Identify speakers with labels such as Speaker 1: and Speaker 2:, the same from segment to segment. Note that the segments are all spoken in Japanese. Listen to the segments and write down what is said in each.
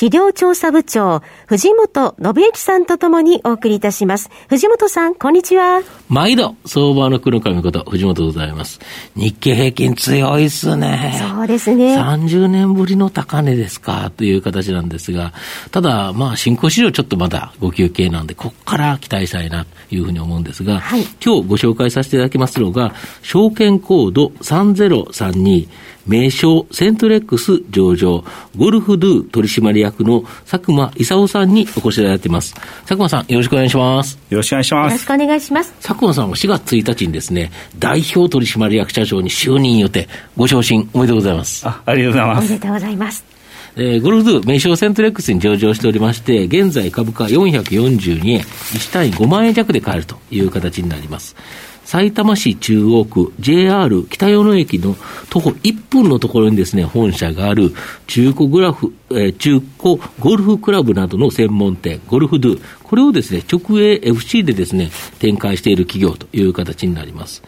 Speaker 1: 企業調査部長、藤本信之さんとともにお送りいたします。藤本さん、こんにちは。
Speaker 2: 毎度、相場の黒神こと、藤本でございます。日経平均強いっすね。
Speaker 1: そうですね。
Speaker 2: 30年ぶりの高値ですか、という形なんですが、ただ、まあ、新興市場ちょっとまだご休憩なんで、ここから期待したいな、というふうに思うんですが、はい、今日ご紹介させていただきますのが、証券コード3032、名称セントレックス上場、ゴルフドゥ取締役の佐久間勲さんにお越しいただいています。佐久間さん、よろしくお願いします。
Speaker 3: よろしくお願いします。
Speaker 1: よろしくお願いします。
Speaker 2: 佐久間さんは4月1日にですね、代表取締役社長に就任予定、ご昇進おめでとうございます。
Speaker 3: あありがとうございます。
Speaker 1: おめでとうございます。
Speaker 2: えー、ゴルフ名称セントレックスに上場しておりまして、現在株価442円、1単位5万円弱で買えるという形になります。埼玉市中央区 JR 北与野駅の徒歩1分のところにですね、本社がある中古グラフ、えー、中古ゴルフクラブなどの専門店、ゴルフドゥ、これをですね、直営 FC でですね、展開している企業という形になります。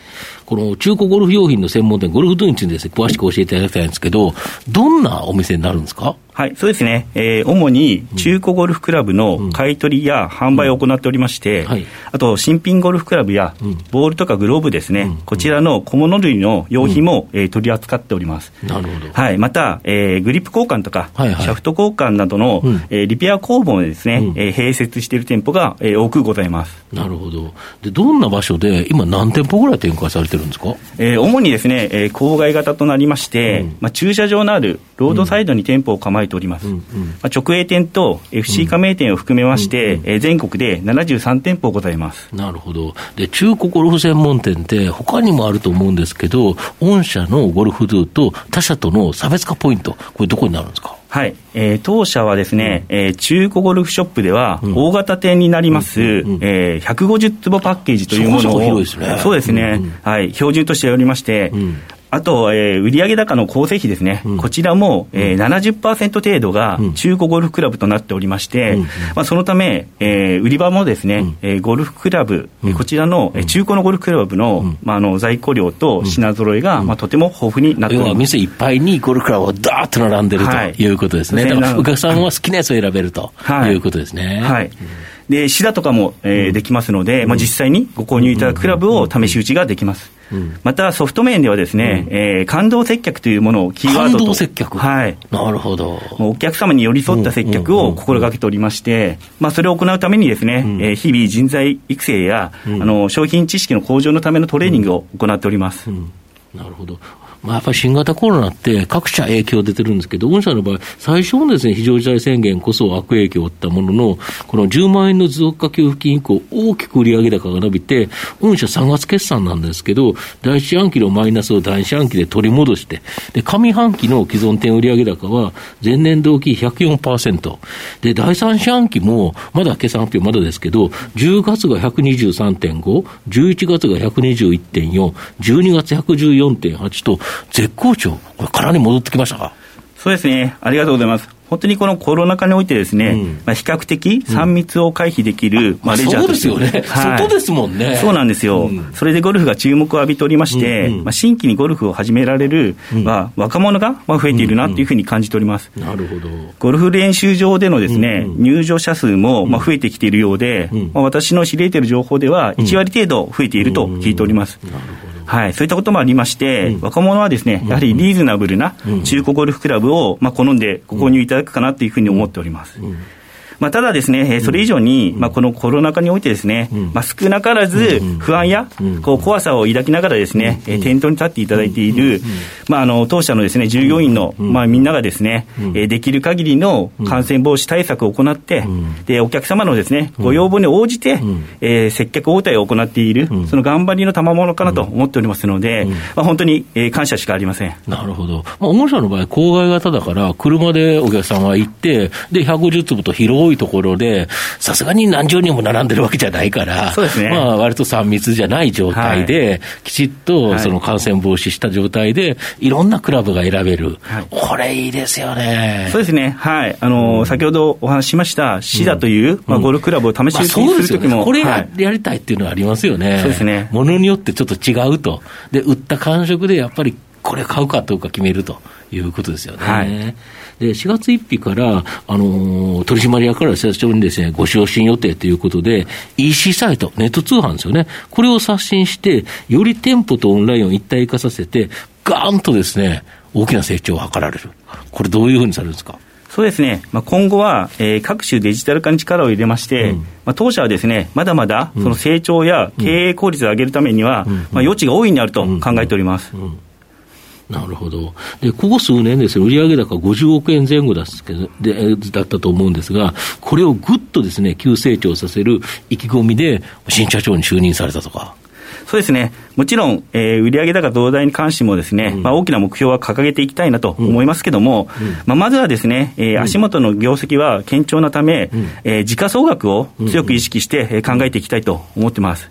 Speaker 2: この中古ゴルフ用品の専門店、ゴルフドゥについてですね、詳しく教えていただきたいんですけど、どんなお店になるんですか？
Speaker 3: はい、そうですね、えー、主に中古ゴルフクラブの買い取りや販売を行っておりまして、あと新品ゴルフクラブやボールとかグローブですね、うん、こちらの小物類の用品も、うん、えー、取り扱っております。
Speaker 2: なるほど。
Speaker 3: はい、また、えー、グリップ交換とか、シャフト交換などの、うん、えー、リペア工房をですね、うん、えー、併設している店舗が、えー、多くございます。
Speaker 2: なるほど。で、どんな場所で、今何店舗ぐらい展開されてるんですか？
Speaker 3: えー、主にですね、えー、郊外型となりまして、まあ、駐車場のあるロードサイドに店舗を構えております。うんうん。まあ、直営店と FC 加盟店を含めまして、うん、えー、全国で73店舗ございます。
Speaker 2: なるほど、で中古ゴルフ専門店って、他にもあると思うんですけど、御社のゴルフドゥと他社との差別化ポイント、これ、どこになるんですか？
Speaker 3: はい、えー、当社はですね、うん、えー、中古ゴルフショップでは、大型店になります、うんうん、えー、150坪パッケージというものを、そね、そうですね、うんうん、はい、標準としておりまして、うん、あと、えー、売上高の構成比ですね、うん、こちらも、えー、70%程度が中古ゴルフクラブとなっておりまして、うん、まあ、そのため、えー、売り場もですね、うん、えー、ゴルフクラブ、うん、こちらの、え中古のゴルフクラブの,、まあ、あの在庫量と品揃えが、まあ、とても豊富になっております。
Speaker 2: 店いっぱいにゴルフクラブをダーッと並んでるとい。うことですね、はい、だからお客さんは好きなやつを選べるとい。うことですね。
Speaker 3: はい、はいで、シダとかも、えー、できますので、まあ、実際にご購入いただくクラブを試し打ちができます。またソフト面ではですね、うん、えー、感動接客というものをキーワードと。
Speaker 2: 接客
Speaker 3: はい。
Speaker 2: なるほど。
Speaker 3: お客様に寄り添った接客を心がけておりまして、まあ、それを行うためにですね、うん、えー、日々人材育成や、うん、あの、商品知識の向上のためのトレーニングを行っております。
Speaker 2: なるほど。まあ、やっぱり新型コロナって各社影響出てるんですけど、御社の場合、最初のですね、非常事態宣言こそ悪影響を負ったものの、この10万円の持続化給付金以降、大きく売上高が伸びて、御社3月決算なんですけど、第一四半期のマイナスを第二四半期で取り戻して、で、上半期の既存店売上高は、前年同期104%。で、第三四半期も、まだ決算発表まだですけど、10月が123.5、11月が121.4、12月114.8と、絶好調、これ、空に戻ってきましたか？
Speaker 3: そうですね、ありがとうございます。本当にこのコロナ禍においてですね、うん、まあ、比較的3密を回避できる、うん、
Speaker 2: まあ、レジャーとして、そうですよね、はい、外ですもんね。
Speaker 3: そうなんですよ、うん、それでゴルフが注目を浴びておりまして、うんうん、まあ、新規にゴルフを始められる、まあ、若者が増えているなというふうに感じております。
Speaker 2: なるほど。
Speaker 3: ゴルフ練習場でのですね、入場者数もまあ増えてきているようで、まあ、私の知り得ている情報では、1割程度増えていると聞いております。なるほどはい、そういったこともありまして、うん、若者はですね、やはりリーズナブルな中古ゴルフクラブを、まあ、好んでご購入いただくかなというふうに思っております。うんまあ、ただですね、それ以上に、まあ、このコロナ禍においてですね、まあ、少なからず不安や、こう、怖さを抱きながらですね、店頭に立っていただいている、まあ、あの、当社のですね、従業員の、まあ、みんながですね、できる限りの感染防止対策を行って、で、お客様のですね、ご要望に応じて、え接客応対を行っている、その頑張りの賜物かなと思っておりますので、まあ、本当に、え感謝しかありません。
Speaker 2: なるほど。まあ、御社の場合、郊外型だから、車でお客さんが行って、で、150坪と広いところで、さすがに何十人も並んでるわけじゃないから、
Speaker 3: そうですね。
Speaker 2: まあ、割と3密じゃない状態で、はい、きちっとその感染防止した状態で、いろんなクラブが選べる。はい、これいいですよね。
Speaker 3: そうですね。はい。あの、うん、先ほどお話ししました、シダという、うん、まあ、ゴルフクラブを試し打ちするときも、まあ
Speaker 2: ね、これや,、やりたいっていうのはありますよね。
Speaker 3: そうですね。
Speaker 2: ものによってちょっと違うと。で、売った感触でやっぱりこれ買うかどうか決めるということですよね。はい、で、4月1日から、あのー、取締役から社長にですね、ご昇進予定ということで、EC サイト、ネット通販ですよね。これを刷新して、より店舗とオンラインを一体化させて、ガーンとですね、大きな成長を図られる。これどういうふうにされるんですか？
Speaker 3: そうですね、まあ、今後は、えー、各種デジタル化に力を入れまして、うん、まあ、当社はですね、まだまだその成長や経営効率を上げるためには、うん、まあ、余地が大いにあると考えております。うん
Speaker 2: なるほど。で、ここ数年ですね、売上高50億円前後だでだったと思うんですが、これをぐっとですね、急成長させる意気込みで、新社長に就任されたとか。
Speaker 3: そうですね、もちろん、えー、売上高増大に関してもですね、うん、まあ、大きな目標は掲げていきたいなと思いますけれども、うん、まあ、まずはですね、えー、足元の業績は堅調なため、うん、えー、時価総額を強く意識して、え考えていきたいと思ってます。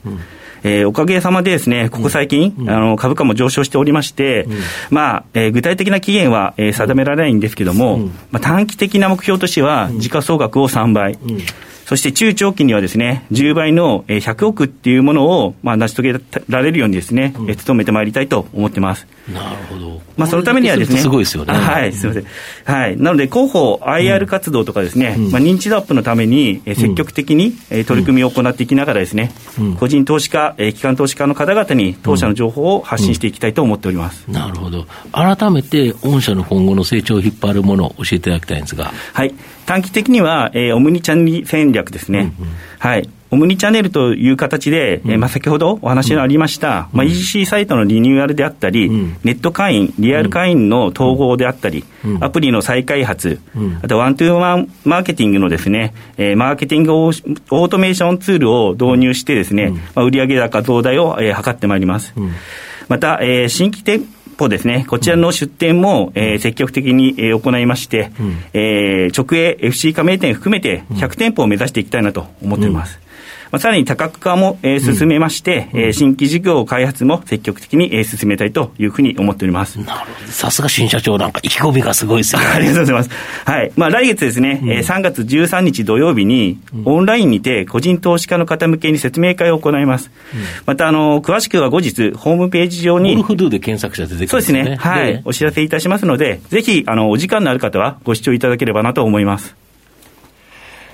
Speaker 3: えー、おかげさまでですね、ここ最近、うん、あの株価も上昇しておりまして、うん、まあ、えー、具体的な期限は、えー、定められないんですけれども、うん、まあ、短期的な目標としては、時価総額を3倍、そして中長期にはですね、10倍の100億っていうものを、まあ、成し遂げられるようにですね、うん、努めてまいりたいと思ってます。
Speaker 2: なるほど。
Speaker 3: まあ、そのためにはですね。
Speaker 2: すごいですよね。
Speaker 3: はい、すみません。はい。なので、広報 IR 活動とかですね、うん、まあ、認知度アップのために、積極的に取り組みを行っていきながらですね、うん、個人投資家、機関投資家の方々に当社の情報を発信していきたいと思っております。
Speaker 2: なるほど。改めて、御社の今後の成長を引っ張るものを教えていただきたいんですが。
Speaker 3: はい。短期的には、えー、オムニチャンネル戦略ですね。うんうん、はい。オムニチャンネルという形で、うん、えー、まあ、先ほどお話のありました、うん、まあ、EC サイトのリニューアルであったり、うん、ネット会員、リアル会員の統合であったり、アプリの再開発、あとワントゥーワンマーケティングのですね、えー、マーケティングオートメーションツールを導入してですね、まあ、売上高増大を、えー、図ってまいります。また、えー、新規店方ですね、こちらの出店も、えー、積極的に、えー、行いまして、うん、えー、直営 FC 加盟店含めて100店舗を目指していきたいなと思っています。うんまあ、さらに多角化も、えー、進めまして、うん、えー、新規事業開発も積極的に、えー、進めたいというふうに思っております。
Speaker 2: なるほど。さすが新社長なんか意気込みがすごいですね。
Speaker 3: ありがとうございます。はい。まあ来月ですね、うん、えー、3月13日土曜日に、オンラインにて個人投資家の方向けに説明会を行います。うん、また、あの、詳しくは後日、ホームページ上に。
Speaker 2: ゴルフドゥで検索者出てくる、ね、
Speaker 3: そうですね。はい。お知らせいたしますので、ぜひ、あの、お時間のある方はご視聴いただければなと思います。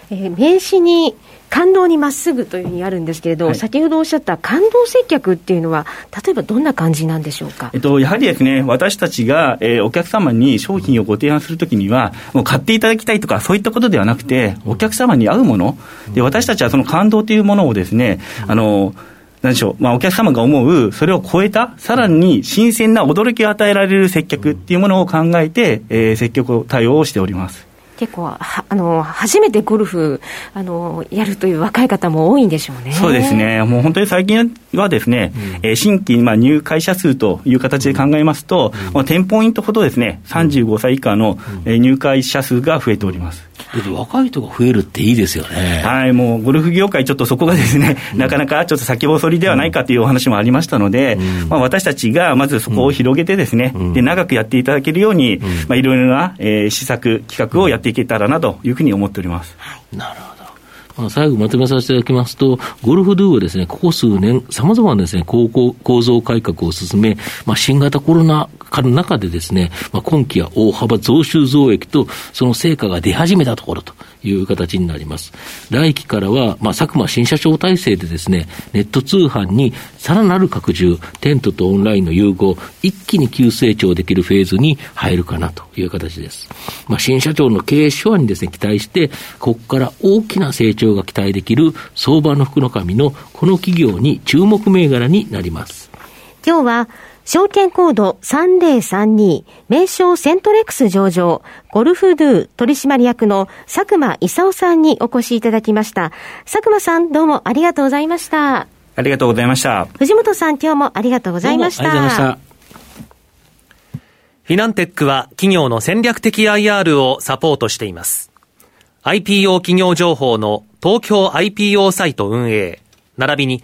Speaker 1: えー、名刺に感動にまっすぐというふうにあるんですけれど、はい、先ほどおっしゃった感動接客っていうのは、例えばどんな感じなんでしょうか、
Speaker 3: えっと、やはりですね、私たちが、えー、お客様に商品をご提案するときには、もう買っていただきたいとか、そういったことではなくて、お客様に合うもの、で私たちはその感動というものをですね、あのなんでしょう、まあ、お客様が思う、それを超えた、さらに新鮮な驚きを与えられる接客っていうものを考えて、えー、接客対応をしております。
Speaker 1: 結構あの初めてゴルフあのやるという若い方も多いんでしょうね。
Speaker 3: そうですね。もう本当に最近はですね、うん、新規まあ入会者数という形で考えますと、うん、まあ、10ポイントほどですね、35歳以下の入会者数が増えております。
Speaker 2: 若い人が増えるっていいですよね。
Speaker 3: はい、もうゴルフ業界、ちょっとそこがですね、うん、なかなかちょっと先細りではないかというお話もありましたので、うん、まあ、私たちがまずそこを広げてですね、うん、で長くやっていただけるように、まあ、いろいろな、えー、施策、企画をやっていけたらなというふうに思っております。
Speaker 2: なるほど。最後まとめさせていただきますと、ゴルフドゥはですね、ここ数年、さまざまなですね、構構造改革を進め、まあ、新型コロナ禍の中でですね、まあ、今期は大幅増収増益と、その成果が出始めたところという形になります。来期からは、まあ、佐久間新社長体制でですね、ネット通販にさらなる拡充、テントとオンラインの融合、一気に急成長できるフェーズに入るかなという形です。まあ、新社長の経営手腕にですね、期待して、ここから大きな成長が期待できる相場の福の神のこの企業に注目銘柄になります。
Speaker 1: 今日は、証券コード3032、名称セントレックス上場、ゴルフドゥ取締役の佐久間勲さんにお越しいただきました。佐久間さん、どうもありがとうございました。
Speaker 3: ありがとうございました。
Speaker 1: 藤本さん、今日もありがとうございました。ありがとうございました。
Speaker 4: フィナンテックは企業の戦略的 IR をサポートしています。IPO 企業情報の東京 IPO サイト運営、並びに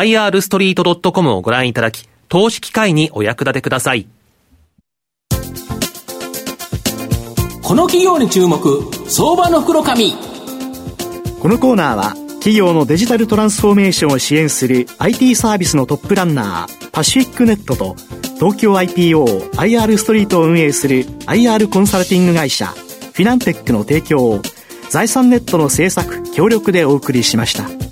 Speaker 4: irstreet.com をご覧いただき、投資機会にお役立てください。
Speaker 5: この企業に注目、相場の袋紙。
Speaker 6: このコーナーは、企業のデジタルトランスフォーメーションを支援する IT サービスのトップランナー、パシフィックネットと、東京 IPO、IR ストリートを運営する IR コンサルティング会社、フィナンテックの提供を、財産ネットの制作、協力でお送りしました。